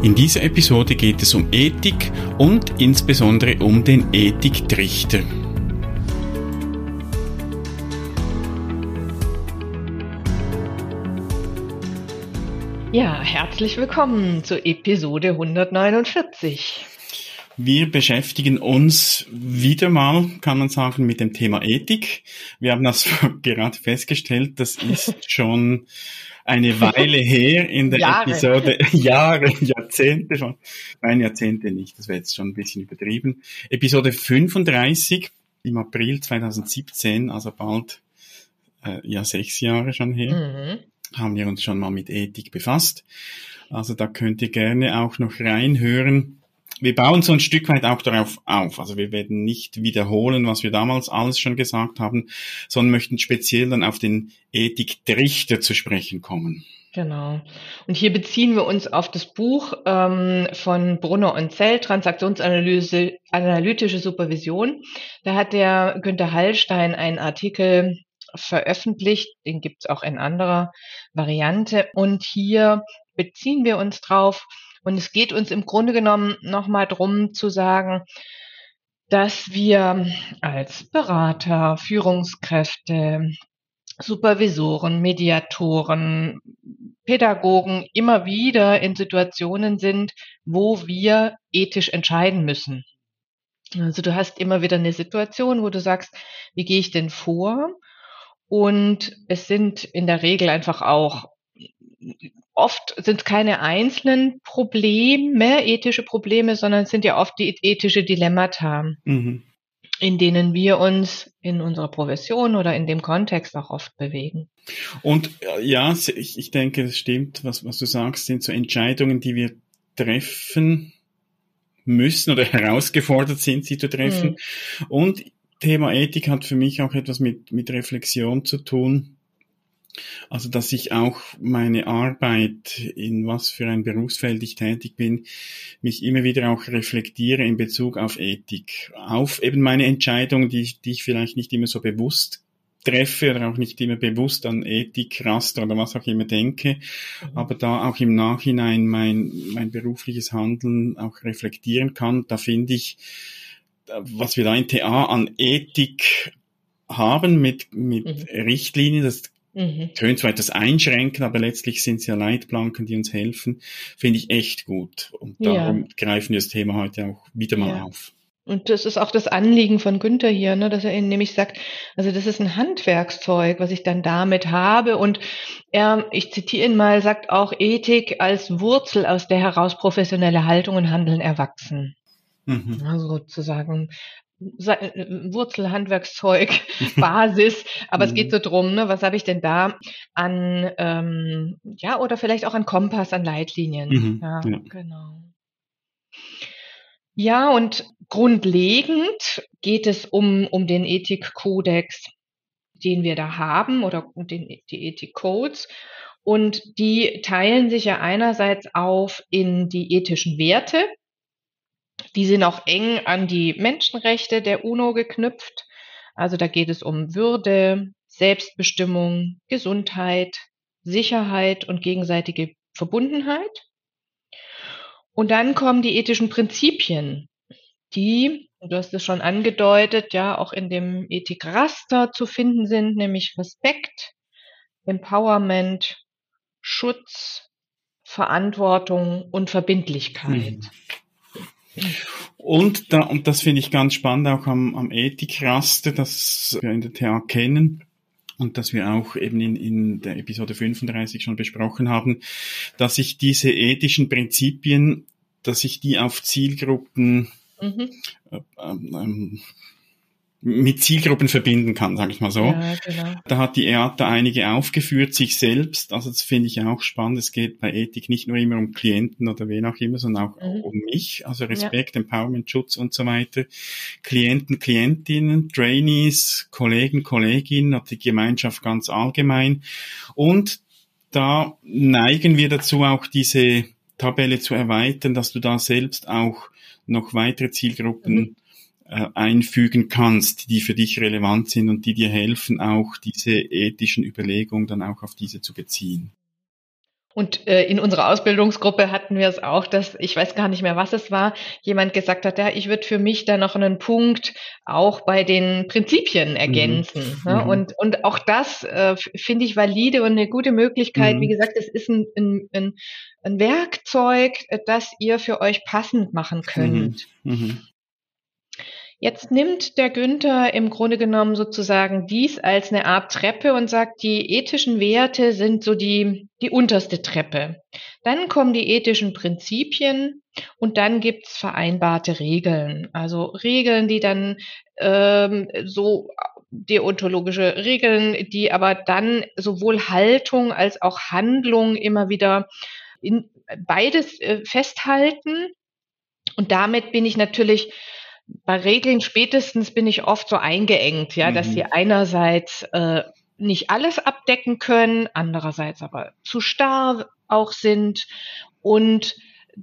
In dieser Episode geht es um Ethik und insbesondere um den Ethiktrichter. Ja, herzlich willkommen zur Episode 149. Wir beschäftigen uns wieder mal, kann man sagen, mit dem Thema Ethik. Wir haben das gerade festgestellt, das ist schon eine Weile her in der Jahre. Episode, Jahre, Jahrzehnte schon. Nein, Jahrzehnte nicht, das wäre jetzt schon ein bisschen übertrieben. Episode 35 im April 2017, also bald äh, ja sechs Jahre schon her, mhm. haben wir uns schon mal mit Ethik befasst. Also da könnt ihr gerne auch noch reinhören wir bauen so ein Stück weit auch darauf auf. Also wir werden nicht wiederholen, was wir damals alles schon gesagt haben, sondern möchten speziell dann auf den Ethiktrichter zu sprechen kommen. Genau. Und hier beziehen wir uns auf das Buch ähm, von Brunner und Zell, Transaktionsanalyse, analytische Supervision. Da hat der Günter Hallstein einen Artikel veröffentlicht, den gibt es auch in anderer Variante. Und hier beziehen wir uns drauf, und es geht uns im Grunde genommen nochmal drum zu sagen, dass wir als Berater, Führungskräfte, Supervisoren, Mediatoren, Pädagogen immer wieder in Situationen sind, wo wir ethisch entscheiden müssen. Also du hast immer wieder eine Situation, wo du sagst, wie gehe ich denn vor? Und es sind in der Regel einfach auch oft sind keine einzelnen Probleme, ethische Probleme, sondern es sind ja oft die ethische Dilemmata, mhm. in denen wir uns in unserer Profession oder in dem Kontext auch oft bewegen. Und äh, ja, ich, ich denke, es stimmt, was, was du sagst, sind so Entscheidungen, die wir treffen müssen oder herausgefordert sind, sie zu treffen. Mhm. Und Thema Ethik hat für mich auch etwas mit, mit Reflexion zu tun also, dass ich auch meine Arbeit, in was für ein Berufsfeld ich tätig bin, mich immer wieder auch reflektiere in Bezug auf Ethik. Auf eben meine Entscheidungen, die, die ich vielleicht nicht immer so bewusst treffe oder auch nicht immer bewusst an Ethik, Raster oder was auch immer denke, mhm. aber da auch im Nachhinein mein, mein berufliches Handeln auch reflektieren kann. Da finde ich, was wir da in TA an Ethik haben mit, mit mhm. Richtlinien, das Mhm. Tönt zwar etwas einschränken, aber letztlich sind es ja Leitplanken, die uns helfen. Finde ich echt gut. Und darum ja. greifen wir das Thema heute auch wieder mal ja. auf. Und das ist auch das Anliegen von Günther hier, ne, dass er ihnen nämlich sagt, also das ist ein Handwerkszeug, was ich dann damit habe. Und er, ich zitiere ihn mal, sagt auch Ethik als Wurzel, aus der heraus professionelle Haltung und Handeln erwachsen. Mhm. Also sozusagen Wurzelhandwerkszeug, Basis, aber es geht mhm. so drum, ne, was habe ich denn da an, ähm, ja, oder vielleicht auch an Kompass, an Leitlinien. Mhm, ja, ja, genau. Ja, und grundlegend geht es um, um den Ethikkodex, den wir da haben, oder den, die Ethikcodes. Und die teilen sich ja einerseits auf in die ethischen Werte, die sind auch eng an die Menschenrechte der UNO geknüpft. Also da geht es um Würde, Selbstbestimmung, Gesundheit, Sicherheit und gegenseitige Verbundenheit. Und dann kommen die ethischen Prinzipien, die, du hast es schon angedeutet, ja auch in dem Ethikraster zu finden sind, nämlich Respekt, Empowerment, Schutz, Verantwortung und Verbindlichkeit. Mhm. Und, da, und das finde ich ganz spannend auch am, am Ethikraster, das wir in der TA kennen und das wir auch eben in, in der Episode 35 schon besprochen haben, dass sich diese ethischen Prinzipien, dass sich die auf Zielgruppen mhm. äh, ähm, mit Zielgruppen verbinden kann, sage ich mal so. Ja, genau. Da hat die EATA einige aufgeführt, sich selbst. Also das finde ich auch spannend. Es geht bei Ethik nicht nur immer um Klienten oder wen auch immer, sondern auch mhm. um mich. Also Respekt, ja. Empowerment, Schutz und so weiter. Klienten, Klientinnen, Trainees, Kollegen, Kolleginnen und die Gemeinschaft ganz allgemein. Und da neigen wir dazu, auch diese Tabelle zu erweitern, dass du da selbst auch noch weitere Zielgruppen mhm äh, einfügen kannst, die für dich relevant sind und die dir helfen, auch diese ethischen Überlegungen dann auch auf diese zu beziehen. Und äh, in unserer Ausbildungsgruppe hatten wir es auch, dass ich weiß gar nicht mehr, was es war, jemand gesagt hat, ja, ich würde für mich da noch einen Punkt auch bei den Prinzipien ergänzen. Mhm. Ne? Mhm. Und, und auch das äh, finde ich valide und eine gute Möglichkeit. Mhm. Wie gesagt, es ist ein, ein, ein, ein Werkzeug, das ihr für euch passend machen könnt. Mhm. Jetzt nimmt der Günther im Grunde genommen sozusagen dies als eine Art Treppe und sagt, die ethischen Werte sind so die, die unterste Treppe. Dann kommen die ethischen Prinzipien und dann gibt's vereinbarte Regeln. Also Regeln, die dann ähm, so deontologische Regeln, die aber dann sowohl Haltung als auch Handlung immer wieder in beides äh, festhalten. Und damit bin ich natürlich bei Regeln spätestens bin ich oft so eingeengt, ja, mhm. dass sie einerseits äh, nicht alles abdecken können, andererseits aber zu starr auch sind. Und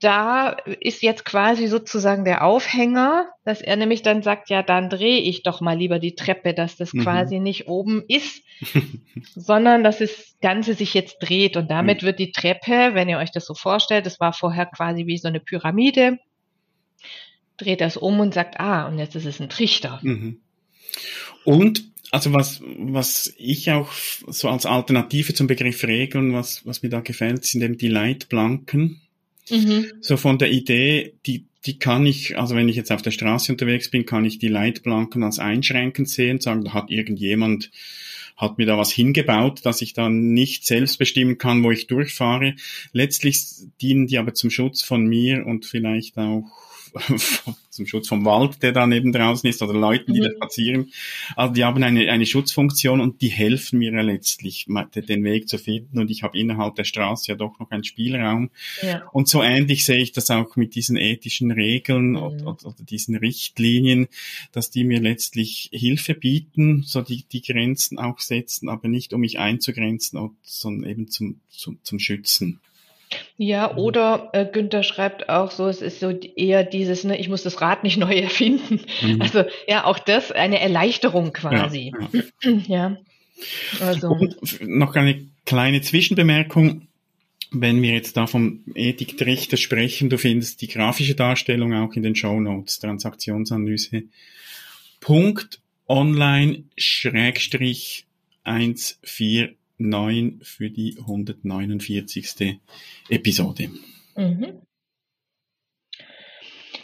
da ist jetzt quasi sozusagen der Aufhänger, dass er nämlich dann sagt, ja, dann drehe ich doch mal lieber die Treppe, dass das mhm. quasi nicht oben ist, sondern dass das Ganze sich jetzt dreht. Und damit mhm. wird die Treppe, wenn ihr euch das so vorstellt, das war vorher quasi wie so eine Pyramide, dreht das um und sagt, ah, und jetzt ist es ein Trichter. Mhm. Und also was, was ich auch so als Alternative zum Begriff Regeln, was, was mir da gefällt, sind eben die Leitplanken. Mhm. So von der Idee, die, die kann ich, also wenn ich jetzt auf der Straße unterwegs bin, kann ich die Leitplanken als einschränkend sehen, sagen, da hat irgendjemand hat mir da was hingebaut, dass ich dann nicht selbst bestimmen kann, wo ich durchfahre. Letztlich dienen die aber zum Schutz von mir und vielleicht auch zum Schutz vom Wald, der da neben draußen ist, oder Leuten, die mhm. da spazieren. Also die haben eine, eine Schutzfunktion und die helfen mir ja letztlich, den Weg zu finden. Und ich habe innerhalb der Straße ja doch noch einen Spielraum. Ja. Und so ähnlich sehe ich das auch mit diesen ethischen Regeln mhm. oder, oder, diesen Richtlinien, dass die mir letztlich Hilfe bieten, so die, die Grenzen auch setzen, aber nicht um mich einzugrenzen, sondern eben zum, zum, zum Schützen. Ja, mhm. oder äh, Günther schreibt auch so, es ist so eher dieses, ne, ich muss das Rad nicht neu erfinden. Mhm. Also ja, auch das eine Erleichterung quasi. Ja. ja. Also. Und noch eine kleine Zwischenbemerkung. Wenn wir jetzt da vom Ethiktrichter sprechen, du findest die grafische Darstellung auch in den Show Notes, Transaktionsanalyse. Punkt online Schrägstrich 143 9 für die 149. Episode. Mhm.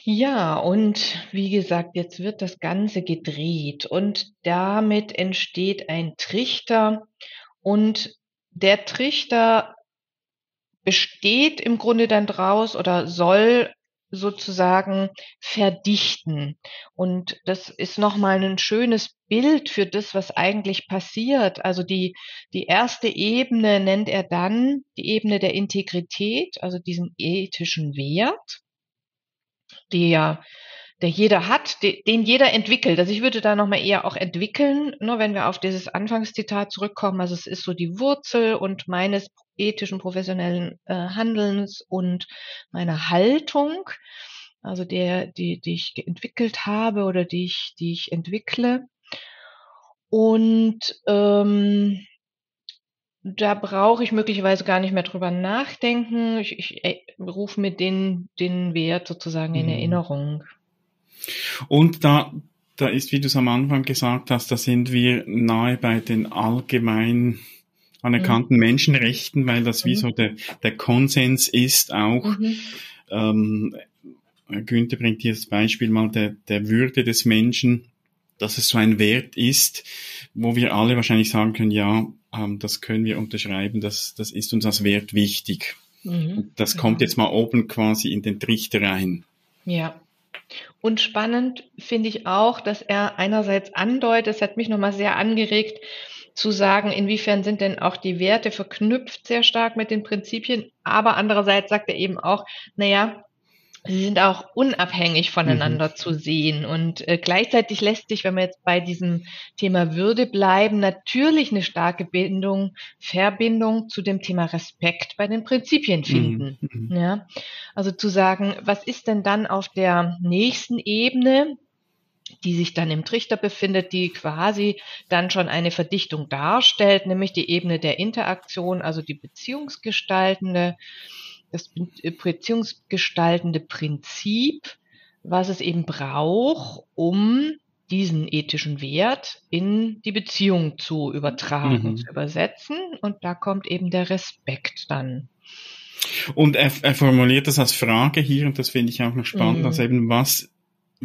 Ja, und wie gesagt, jetzt wird das Ganze gedreht und damit entsteht ein Trichter und der Trichter besteht im Grunde dann draus oder soll sozusagen verdichten. Und das ist nochmal ein schönes Bild für das, was eigentlich passiert. Also die, die erste Ebene nennt er dann die Ebene der Integrität, also diesen ethischen Wert, der der jeder hat, den jeder entwickelt. Also ich würde da nochmal eher auch entwickeln, nur wenn wir auf dieses Anfangszitat zurückkommen. Also es ist so die Wurzel und meines ethischen, professionellen äh, Handelns und meiner Haltung, also der, die, die ich entwickelt habe oder die ich, die ich entwickle. Und ähm, da brauche ich möglicherweise gar nicht mehr drüber nachdenken. Ich, ich äh, rufe mir den, den Wert sozusagen in mhm. Erinnerung. Und da, da ist, wie du es am Anfang gesagt hast, da sind wir nahe bei den allgemein anerkannten mhm. Menschenrechten, weil das wie mhm. so der, der Konsens ist auch. Mhm. Ähm, Günther bringt hier das Beispiel mal der, der Würde des Menschen, dass es so ein Wert ist, wo wir alle wahrscheinlich sagen können, ja, ähm, das können wir unterschreiben, das, das ist uns als Wert wichtig. Mhm. Das kommt jetzt mal oben quasi in den Trichter rein. Ja. Und spannend finde ich auch, dass er einerseits andeutet, es hat mich nochmal sehr angeregt, zu sagen, inwiefern sind denn auch die Werte verknüpft sehr stark mit den Prinzipien, aber andererseits sagt er eben auch, naja, sie sind auch unabhängig voneinander mhm. zu sehen. Und äh, gleichzeitig lässt sich, wenn wir jetzt bei diesem Thema Würde bleiben, natürlich eine starke Bindung, Verbindung zu dem Thema Respekt bei den Prinzipien mhm. finden. Mhm. Ja? Also zu sagen, was ist denn dann auf der nächsten Ebene, die sich dann im Trichter befindet, die quasi dann schon eine Verdichtung darstellt, nämlich die Ebene der Interaktion, also die beziehungsgestaltende das beziehungsgestaltende Prinzip, was es eben braucht, um diesen ethischen Wert in die Beziehung zu übertragen, mhm. zu übersetzen. Und da kommt eben der Respekt dann. Und er, er formuliert das als Frage hier, und das finde ich auch noch spannend, mhm. also eben, was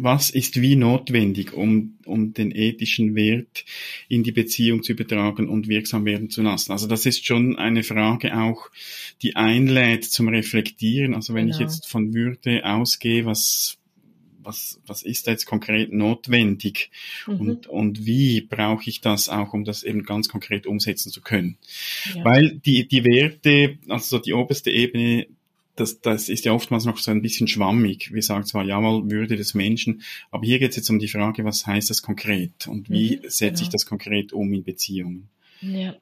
was ist wie notwendig, um, um den ethischen Wert in die Beziehung zu übertragen und wirksam werden zu lassen. Also das ist schon eine Frage auch, die einlädt zum Reflektieren. Also wenn genau. ich jetzt von Würde ausgehe, was, was, was ist da jetzt konkret notwendig mhm. und, und wie brauche ich das auch, um das eben ganz konkret umsetzen zu können. Ja. Weil die, die Werte, also die oberste Ebene das, das ist ja oftmals noch so ein bisschen schwammig. Wir sagen zwar, jawohl, Würde des Menschen, aber hier geht es jetzt um die Frage, was heißt das konkret und wie mhm, setze genau. ich das konkret um in Beziehungen? Ja.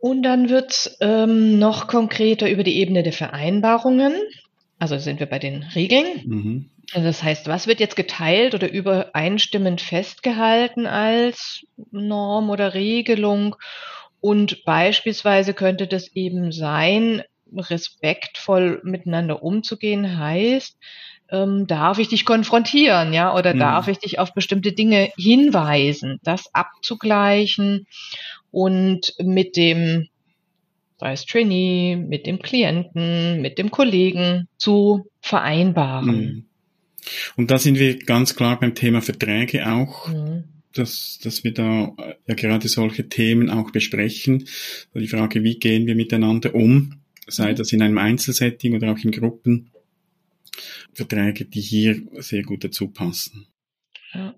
Und dann wird ähm, noch konkreter über die Ebene der Vereinbarungen. Also sind wir bei den Regeln. Mhm. Also das heißt, was wird jetzt geteilt oder übereinstimmend festgehalten als Norm oder Regelung? Und beispielsweise könnte das eben sein, respektvoll miteinander umzugehen heißt, ähm, darf ich dich konfrontieren, ja, oder mhm. darf ich dich auf bestimmte Dinge hinweisen, das abzugleichen und mit dem, sei es Trainee, mit dem Klienten, mit dem Kollegen zu vereinbaren. Mhm. Und da sind wir ganz klar beim Thema Verträge auch. Mhm dass, dass wir da ja gerade solche Themen auch besprechen. Die Frage, wie gehen wir miteinander um? Sei das in einem Einzelsetting oder auch in Gruppen, Verträge, die hier sehr gut dazu passen. Ja.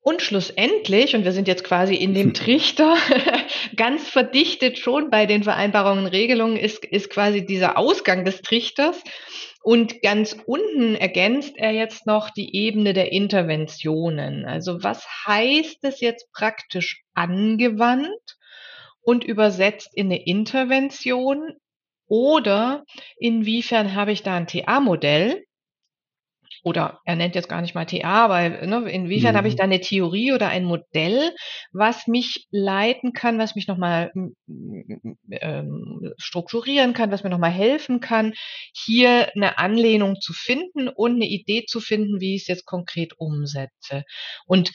Und schlussendlich, und wir sind jetzt quasi in dem Trichter, ganz verdichtet schon bei den Vereinbarungen Regelungen, ist, ist quasi dieser Ausgang des Trichters. Und ganz unten ergänzt er jetzt noch die Ebene der Interventionen. Also was heißt es jetzt praktisch angewandt und übersetzt in eine Intervention oder inwiefern habe ich da ein TA-Modell? Oder er nennt jetzt gar nicht mal TA, weil ne, inwiefern mhm. habe ich mhm. da eine Theorie oder ein Modell, was mich leiten kann, was mich nochmal ähm, strukturieren kann, was mir nochmal helfen kann, hier eine Anlehnung zu finden und eine Idee zu finden, wie ich es jetzt konkret umsetze. Und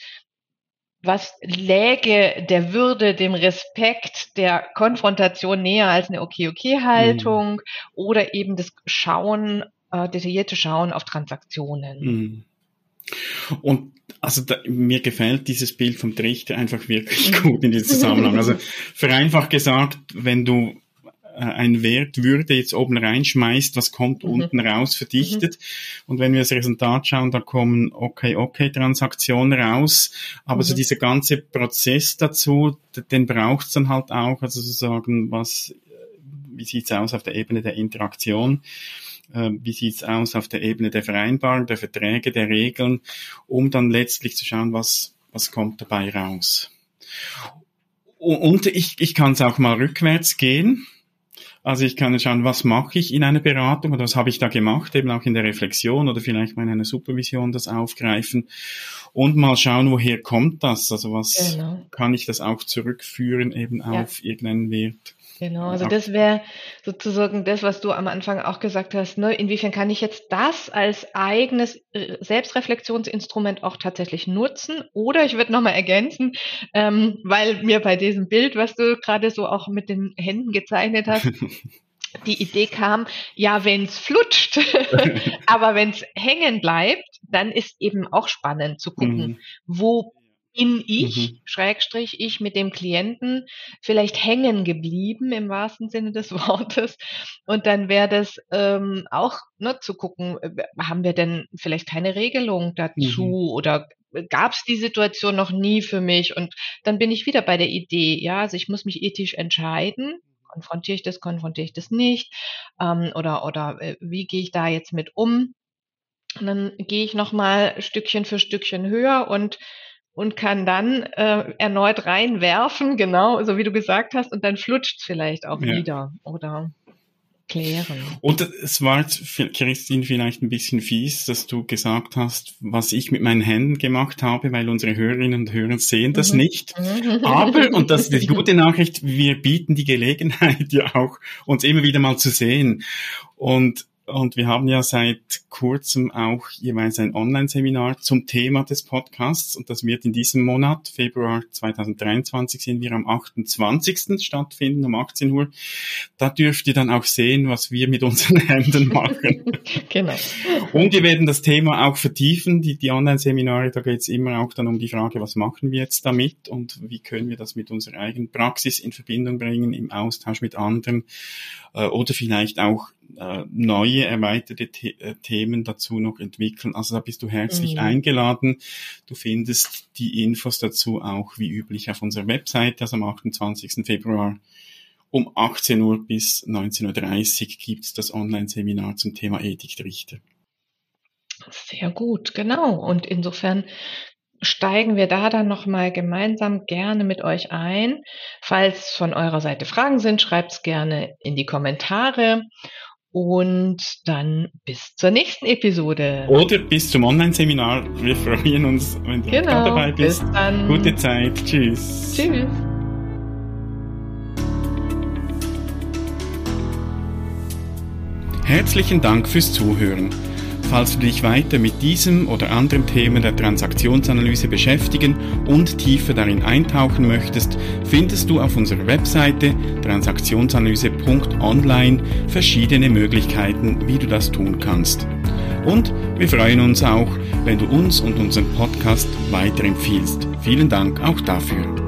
was läge der Würde, dem Respekt, der Konfrontation näher als eine Okay-Okay-Haltung mhm. oder eben das Schauen, äh, detaillierte Schauen auf Transaktionen. Mhm. Und also da, mir gefällt dieses Bild vom Trichter einfach wirklich gut in diesem Zusammenhang. Also vereinfacht gesagt, wenn du ein Wert Würde jetzt oben reinschmeißt, was kommt mhm. unten raus verdichtet. Mhm. Und wenn wir das Resultat schauen, da kommen okay, okay Transaktionen raus. Aber mhm. so dieser ganze Prozess dazu, den braucht es dann halt auch, also sozusagen, was, wie sieht's aus auf der Ebene der Interaktion? Äh, wie sieht's aus auf der Ebene der Vereinbarung, der Verträge, der Regeln, um dann letztlich zu schauen, was, was kommt dabei raus. Und ich, ich kann es auch mal rückwärts gehen. Also ich kann schauen, was mache ich in einer Beratung oder was habe ich da gemacht, eben auch in der Reflexion oder vielleicht mal in einer Supervision das aufgreifen und mal schauen, woher kommt das? Also was genau. kann ich das auch zurückführen eben ja. auf irgendeinen Wert? Genau, also das wäre sozusagen das, was du am Anfang auch gesagt hast. Ne? Inwiefern kann ich jetzt das als eigenes äh, Selbstreflexionsinstrument auch tatsächlich nutzen? Oder ich würde nochmal ergänzen, ähm, weil mir bei diesem Bild, was du gerade so auch mit den Händen gezeichnet hast, die Idee kam, ja, wenn es flutscht, aber wenn es hängen bleibt, dann ist eben auch spannend zu gucken, mhm. wo in ich, mhm. Schrägstrich, ich mit dem Klienten vielleicht hängen geblieben im wahrsten Sinne des Wortes. Und dann wäre das ähm, auch ne, zu gucken, äh, haben wir denn vielleicht keine Regelung dazu mhm. oder gab es die Situation noch nie für mich? Und dann bin ich wieder bei der Idee, ja, also ich muss mich ethisch entscheiden. Konfrontiere ich das, konfrontiere ich das nicht? Ähm, oder oder äh, wie gehe ich da jetzt mit um? Und dann gehe ich nochmal Stückchen für Stückchen höher und und kann dann äh, erneut reinwerfen, genau, so wie du gesagt hast, und dann flutscht es vielleicht auch ja. wieder oder klären. Und es war jetzt, Christine, vielleicht ein bisschen fies, dass du gesagt hast, was ich mit meinen Händen gemacht habe, weil unsere Hörerinnen und Hörer sehen das mhm. nicht. Mhm. Aber, und das ist die gute Nachricht, wir bieten die Gelegenheit ja auch, uns immer wieder mal zu sehen. Und und wir haben ja seit kurzem auch jeweils ein Online-Seminar zum Thema des Podcasts. Und das wird in diesem Monat, Februar 2023, sind wir am 28. stattfinden, um 18 Uhr. Da dürft ihr dann auch sehen, was wir mit unseren Händen machen. genau. Und wir werden das Thema auch vertiefen. Die, die Online-Seminare, da geht es immer auch dann um die Frage, was machen wir jetzt damit und wie können wir das mit unserer eigenen Praxis in Verbindung bringen, im Austausch mit anderen äh, oder vielleicht auch äh, neue erweiterte The äh, Themen dazu noch entwickeln. Also da bist du herzlich mhm. eingeladen. Du findest die Infos dazu auch wie üblich auf unserer Webseite, also am 28. Februar um 18 Uhr bis 19.30 Uhr gibt es das Online-Seminar zum Thema Ethik der Richter. Sehr gut, genau. Und insofern steigen wir da dann nochmal gemeinsam gerne mit euch ein. Falls von eurer Seite Fragen sind, schreibt es gerne in die Kommentare. Und dann bis zur nächsten Episode. Oder bis zum Online-Seminar. Wir freuen uns, wenn du genau, dabei bist. Bis dann. Gute Zeit. Tschüss. Tschüss. Herzlichen Dank fürs Zuhören. Falls du dich weiter mit diesem oder anderen Themen der Transaktionsanalyse beschäftigen und tiefer darin eintauchen möchtest, findest du auf unserer Webseite transaktionsanalyse.online verschiedene Möglichkeiten, wie du das tun kannst. Und wir freuen uns auch, wenn du uns und unseren Podcast weiterempfiehlst. Vielen Dank auch dafür.